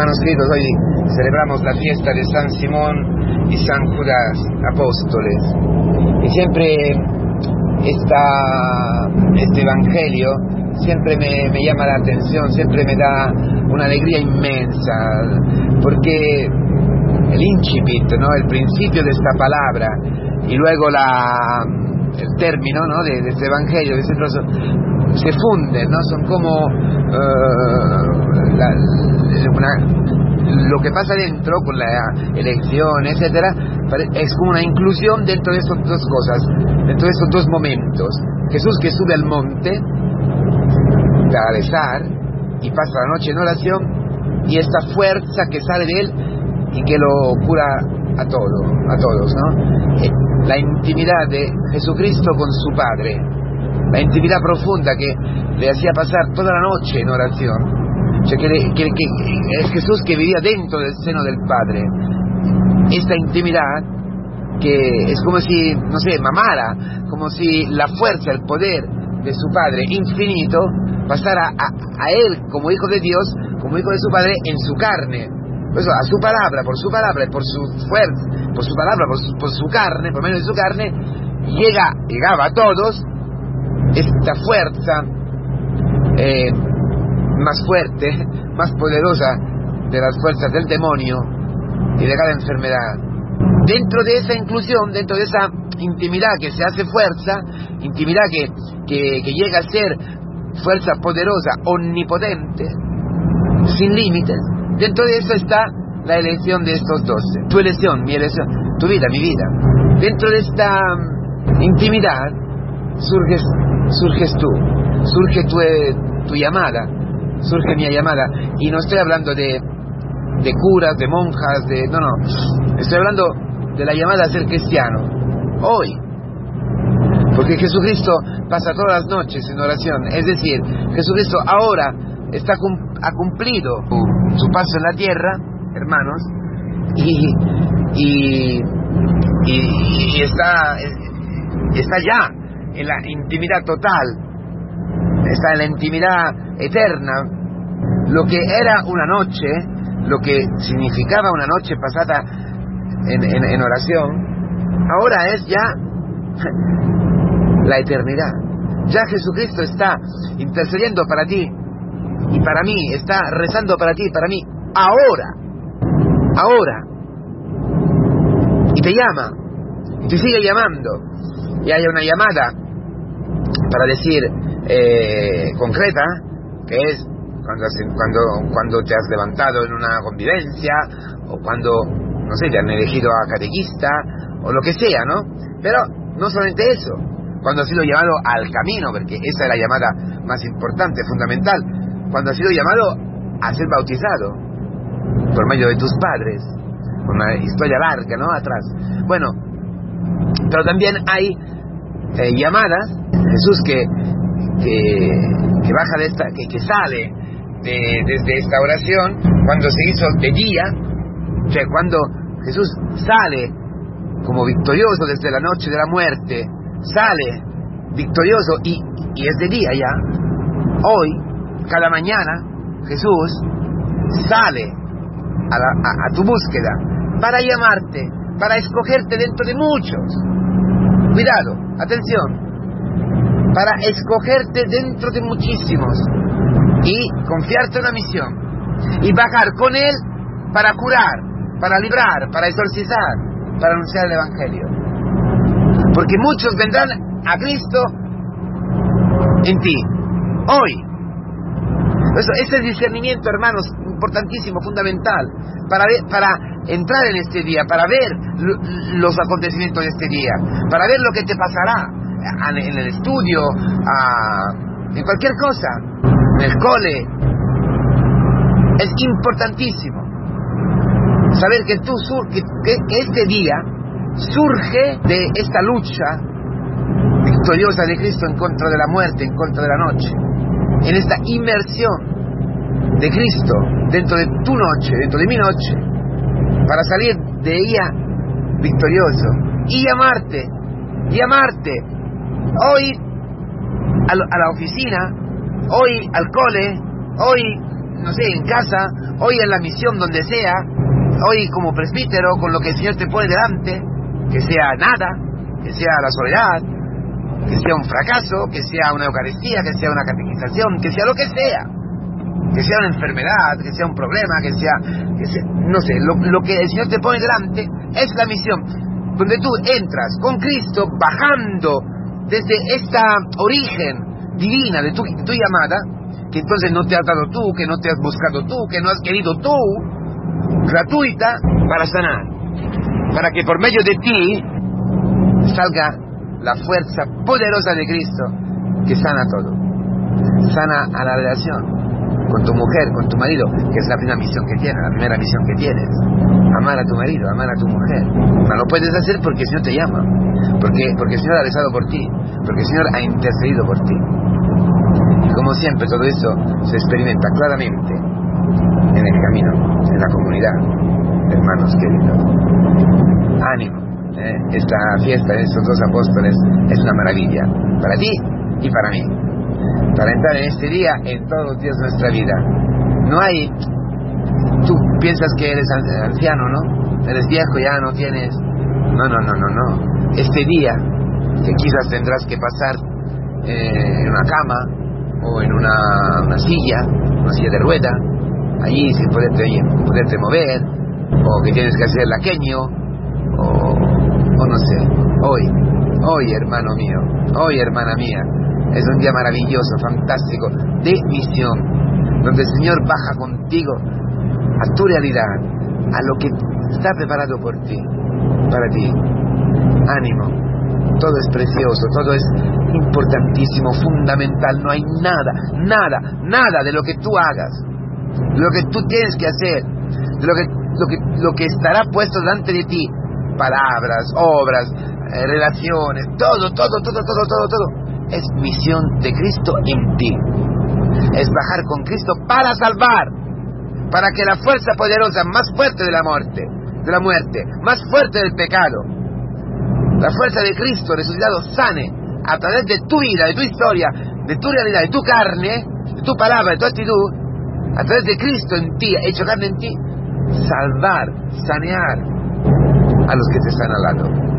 Hermanos queridos, hoy celebramos la fiesta de San Simón y San Judas, apóstoles. Y siempre esta, este Evangelio siempre me, llama la atención, siempre me da una alegría inmensa, porque el incipit, ¿no? el principio de esta palabra, y luego la, el término ¿no? de, este Evangelio, ese trozo, se funden, ¿no? Son como uh, la, una, lo que pasa dentro con la elección, etcétera, es como una inclusión dentro de estas dos cosas, dentro de estos dos momentos. Jesús que sube al monte para rezar y pasa la noche en oración y esta fuerza que sale de él y que lo cura a todo, a todos, ¿no? La intimidad de Jesucristo con su Padre, la intimidad profunda que le hacía pasar toda la noche en oración, es Jesús que vivía dentro del seno del Padre. Esta intimidad que es como si, no sé, mamara, como si la fuerza, el poder de su Padre infinito pasara a, a Él como Hijo de Dios, como Hijo de su Padre, en su carne. Por eso, a su palabra, por su palabra, por su fuerza, por su palabra, por su, por su carne, por medio de su carne, llega, llegaba a todos esta fuerza eh, más fuerte, más poderosa de las fuerzas del demonio y de cada enfermedad. Dentro de esa inclusión, dentro de esa intimidad que se hace fuerza, intimidad que, que, llega a ser fuerza poderosa, omnipotente, sin límites, dentro de eso está la elección de estos doce. Tu elección, mi elección, tu vida, mi vida. Dentro de esta intimidad surges, surges tú, surge tu, tu llamada, surge mi llamada. Y no estoy hablando de, de curas, de monjas, de... No, no. Estoy hablando de la llamada a ser cristiano. Hoy. Porque Jesucristo pasa todas las noches en oración. Es decir, Jesucristo ahora está ha cumplido su paso en la tierra, hermanos, y, y, y, y está, está ya en la intimidad total, está en la intimidad eterna. Lo que era una noche, lo que significaba una noche pasada en, en, oración, ahora es ya la eternidad. Ya Jesucristo está intercediendo para ti y para mí, está rezando para ti y para mí, ahora, ahora. Y te llama, y te sigue llamando, y hay una llamada para decir eh, concreta, que es cuando, cuando, cuando te has levantado en una convivencia, o cuando, no sé, te han elegido a catequista, o lo que sea, ¿no? Pero no solamente eso, cuando has sido llamado al camino, porque esa es la llamada más importante, fundamental, cuando has sido llamado a ser bautizado por medio de tus padres, una historia larga, ¿no? Atrás. Bueno, pero también hay eh, llamadas, Jesús que, que, que, baja de esta, que, que sale de, desde esta oración, cuando se hizo de día, o sea, cuando Jesús sale como victorioso desde la noche de la muerte, sale victorioso y, y es de día ya, hoy, cada mañana, Jesús sale a, la, a, a tu búsqueda para llamarte, para escogerte dentro de muchos. Cuidado, atención, para escogerte dentro de muchísimos y confiarte una misión y bajar con Él para curar, para librar, para exorcizar, para anunciar el Evangelio. Porque muchos vendrán a Cristo en ti, hoy. Eso, ese discernimiento, hermanos, importantísimo, fundamental, para, ver, para entrar en este día, para ver los acontecimientos de este día, para ver lo que te pasará en el estudio, en cualquier cosa, en el cole. Es importantísimo saber que, tú, que, que este día surge de esta lucha victoriosa de Cristo en contra de la muerte, en contra de la noche, en esta inmersión de Cristo dentro de tu noche, dentro de mi noche, para salir de ella victorioso y llamarte, llamarte hoy a, la oficina, hoy al cole, hoy no sé, en casa, hoy en la misión donde sea, hoy como presbítero, con lo que el Señor te pone delante, que sea nada, que sea la soledad, que sea un fracaso, que sea una Eucaristía, que sea una catequización, que sea lo que sea, que sea una enfermedad, que sea un problema, que sea, que sea no sé, lo, lo que el Señor te pone delante es la misión, donde tú entras con Cristo bajando desde esta origen divina de tu, de tu llamada, que entonces no te has dado tú, que no te has buscado tú, que no has querido tú, gratuita para sanar, para que por medio de ti salga la fuerza poderosa de Cristo que sana todo, sana a la relación con tu mujer, con tu marido, que es la primera misión que tienes, la primera misión que tienes, amar a tu marido, amar a tu mujer. No lo puedes hacer porque el Señor te llama, porque, porque el Señor ha rezado por ti, porque el Señor ha intercedido por ti. Y como siempre, todo eso se experimenta claramente en el camino, en la comunidad, hermanos queridos. Ánimo, ¿eh? esta fiesta de estos dos apóstoles es una maravilla, para ti y para mí, para entrar en este día en todos los días de nuestra vida. No hay, tú piensas que eres anciano, ¿no? Eres viejo, ya no tienes... No, no, no, no, no. Este día, que quizás tendrás que pasar eh, en una cama, o en una, una silla, una silla de rueda, allí sin poderte, poderte mover, o que tienes que hacer laqueño, o, o no sé. Hoy, hoy hermano mío, hoy hermana mía, es un día maravilloso, fantástico, de misión, donde el Señor baja contigo a tu realidad, a lo que está preparado por ti, para ti. Ánimo, todo es precioso, todo es importantísimo, fundamental, no hay nada, nada, nada de lo que tú hagas, de lo que tú tienes que hacer, de lo que, lo que, lo que estará puesto delante de ti, palabras, obras, eh, relaciones, todo, todo, todo, todo, todo, todo, es misión de Cristo en ti. Es bajar con Cristo para salvar, para que la fuerza poderosa más fuerte de la muerte, de la muerte, más fuerte del pecado, la fuerza de Cristo resucitado sane a través de tu vida, de tu historia, de tu realidad, de tu carne, de tu palabra, de tu actitud, a través de Cristo en ti, hecho carne en ti, salvar, sanear a los que te están al lado.